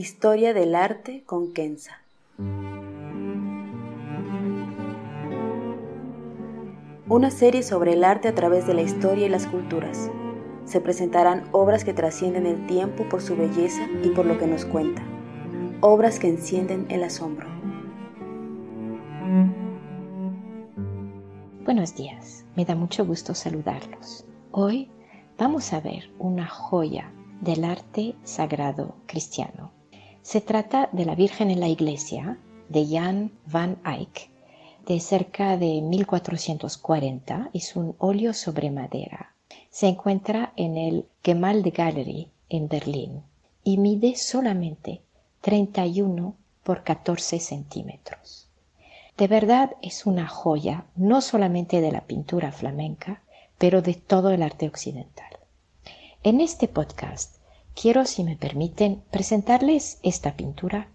Historia del arte con Kenza. Una serie sobre el arte a través de la historia y las culturas. Se presentarán obras que trascienden el tiempo por su belleza y por lo que nos cuenta. Obras que encienden el asombro. Buenos días, me da mucho gusto saludarlos. Hoy vamos a ver una joya del arte sagrado cristiano. Se trata de la Virgen en la Iglesia de Jan van Eyck de cerca de 1440. Es un óleo sobre madera. Se encuentra en el Gemalde Gallery en Berlín y mide solamente 31 por 14 centímetros. De verdad es una joya no solamente de la pintura flamenca, pero de todo el arte occidental. En este podcast quiero, si me permiten, presentarles esta pintura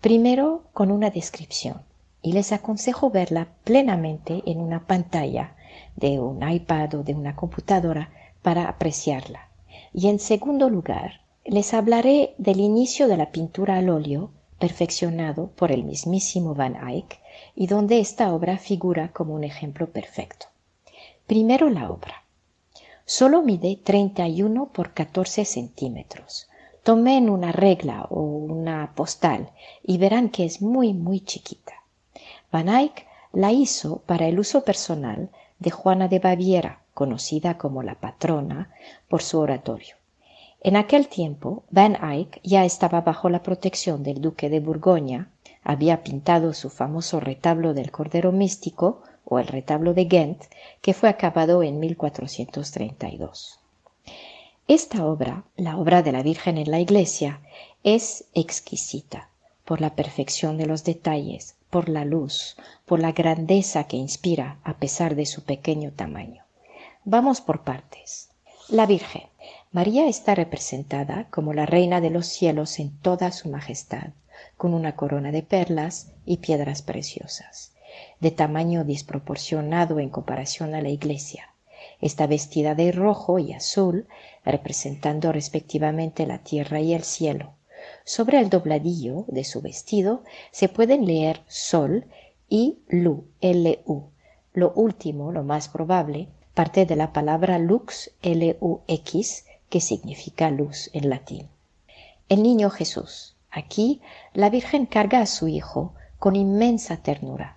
primero con una descripción y les aconsejo verla plenamente en una pantalla de un iPad o de una computadora para apreciarla. Y en segundo lugar, les hablaré del inicio de la pintura al óleo perfeccionado por el mismísimo Van Eyck y donde esta obra figura como un ejemplo perfecto. Primero la obra. Solo mide 31 por 14 centímetros. Tomen una regla o una postal y verán que es muy muy chiquita. Van Eyck la hizo para el uso personal de Juana de Baviera, conocida como la patrona por su oratorio. En aquel tiempo, Van Eyck ya estaba bajo la protección del duque de Borgoña, había pintado su famoso retablo del Cordero Místico o el retablo de Ghent, que fue acabado en 1432. Esta obra, la obra de la Virgen en la iglesia, es exquisita por la perfección de los detalles, por la luz, por la grandeza que inspira a pesar de su pequeño tamaño. Vamos por partes. La Virgen. María está representada como la Reina de los cielos en toda su majestad, con una corona de perlas y piedras preciosas, de tamaño desproporcionado en comparación a la iglesia. Está vestida de rojo y azul, representando respectivamente la tierra y el cielo, sobre el dobladillo de su vestido se pueden leer Sol y Lu, L-U. Lo último, lo más probable, parte de la palabra lux, L-U-X, que significa luz en latín. El niño Jesús. Aquí la Virgen carga a su hijo con inmensa ternura.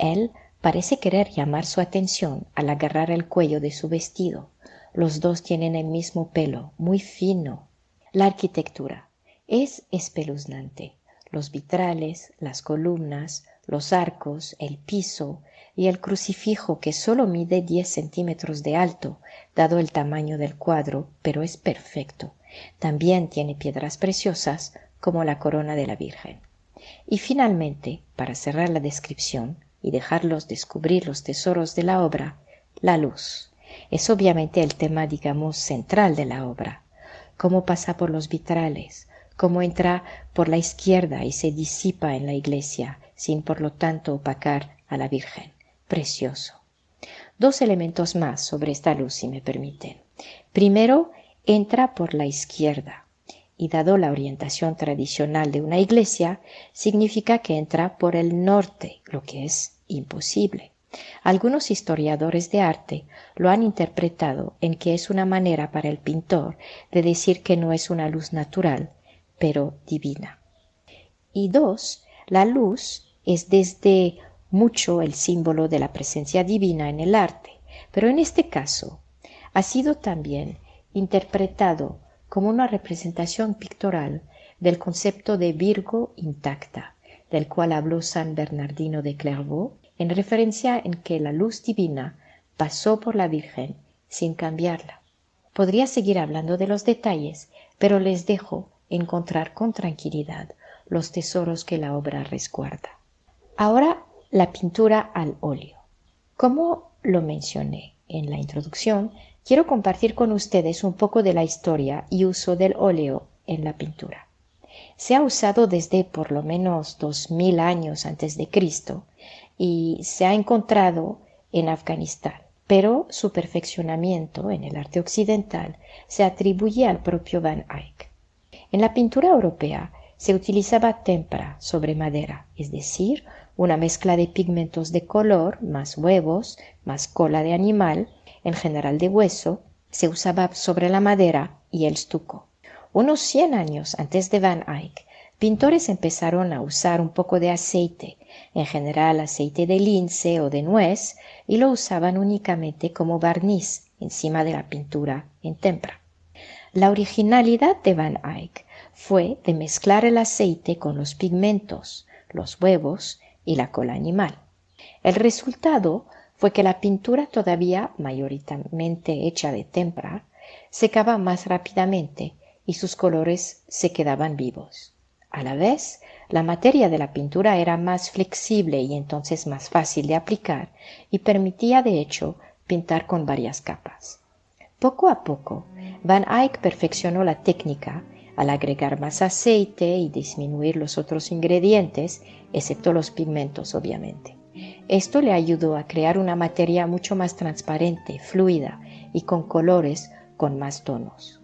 Él parece querer llamar su atención al agarrar el cuello de su vestido. Los dos tienen el mismo pelo, muy fino. La arquitectura es espeluznante. Los vitrales, las columnas, los arcos, el piso y el crucifijo que solo mide diez centímetros de alto, dado el tamaño del cuadro, pero es perfecto. También tiene piedras preciosas, como la corona de la Virgen. Y finalmente, para cerrar la descripción y dejarlos descubrir los tesoros de la obra, la luz. Es obviamente el tema, digamos, central de la obra. Cómo pasa por los vitrales, cómo entra por la izquierda y se disipa en la iglesia, sin por lo tanto opacar a la Virgen. Precioso. Dos elementos más sobre esta luz, si me permiten. Primero, entra por la izquierda, y dado la orientación tradicional de una iglesia, significa que entra por el norte, lo que es imposible. Algunos historiadores de arte lo han interpretado en que es una manera para el pintor de decir que no es una luz natural, pero divina. Y dos, la luz es desde mucho el símbolo de la presencia divina en el arte, pero en este caso ha sido también interpretado como una representación pictoral del concepto de Virgo intacta, del cual habló San Bernardino de Clairvaux, en referencia en que la luz divina pasó por la Virgen sin cambiarla. Podría seguir hablando de los detalles, pero les dejo encontrar con tranquilidad los tesoros que la obra resguarda. Ahora la pintura al óleo. Como lo mencioné en la introducción, quiero compartir con ustedes un poco de la historia y uso del óleo en la pintura. Se ha usado desde por lo menos dos mil años antes de Cristo y se ha encontrado en Afganistán pero su perfeccionamiento en el arte occidental se atribuye al propio Van Eyck. En la pintura europea se utilizaba tempera sobre madera, es decir, una mezcla de pigmentos de color, más huevos, más cola de animal, en general de hueso, se usaba sobre la madera y el estuco. Unos 100 años antes de Van Eyck, pintores empezaron a usar un poco de aceite, en general aceite de lince o de nuez, y lo usaban únicamente como barniz encima de la pintura en tempera. La originalidad de Van Eyck fue de mezclar el aceite con los pigmentos, los huevos y la cola animal. El resultado fue que la pintura todavía mayoritariamente hecha de tempera secaba más rápidamente y sus colores se quedaban vivos. A la vez, la materia de la pintura era más flexible y entonces más fácil de aplicar y permitía de hecho pintar con varias capas. Poco a poco, Van Eyck perfeccionó la técnica al agregar más aceite y disminuir los otros ingredientes, excepto los pigmentos obviamente. Esto le ayudó a crear una materia mucho más transparente, fluida y con colores con más tonos.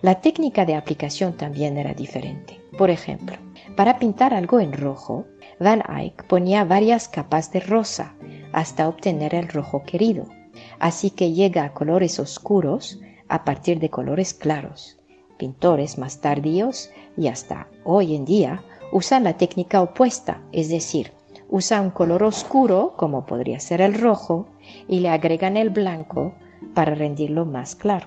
La técnica de aplicación también era diferente. Por ejemplo, para pintar algo en rojo, Van Eyck ponía varias capas de rosa hasta obtener el rojo querido, así que llega a colores oscuros a partir de colores claros. Pintores más tardíos y hasta hoy en día usan la técnica opuesta, es decir, usan un color oscuro, como podría ser el rojo, y le agregan el blanco para rendirlo más claro.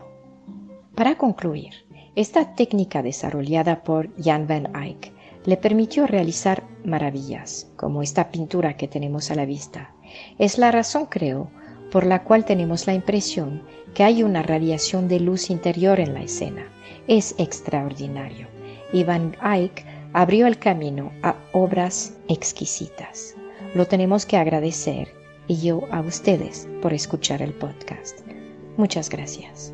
Para concluir, esta técnica desarrollada por Jan van Eyck le permitió realizar maravillas, como esta pintura que tenemos a la vista. Es la razón, creo, por la cual tenemos la impresión que hay una radiación de luz interior en la escena. Es extraordinario. Y Van Eyck abrió el camino a obras exquisitas. Lo tenemos que agradecer y yo a ustedes por escuchar el podcast. Muchas gracias.